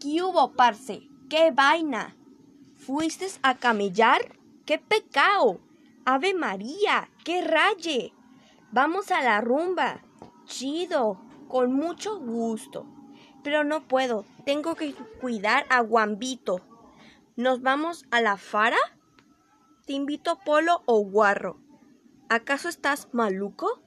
¿Qué hubo, parce? ¿Qué vaina? ¿Fuiste a camellar? ¡Qué pecado! ¡Ave María! ¡Qué raye! Vamos a la rumba. Chido, con mucho gusto. Pero no puedo, tengo que cuidar a Guambito. ¿Nos vamos a la fara? Te invito polo o guarro. ¿Acaso estás maluco?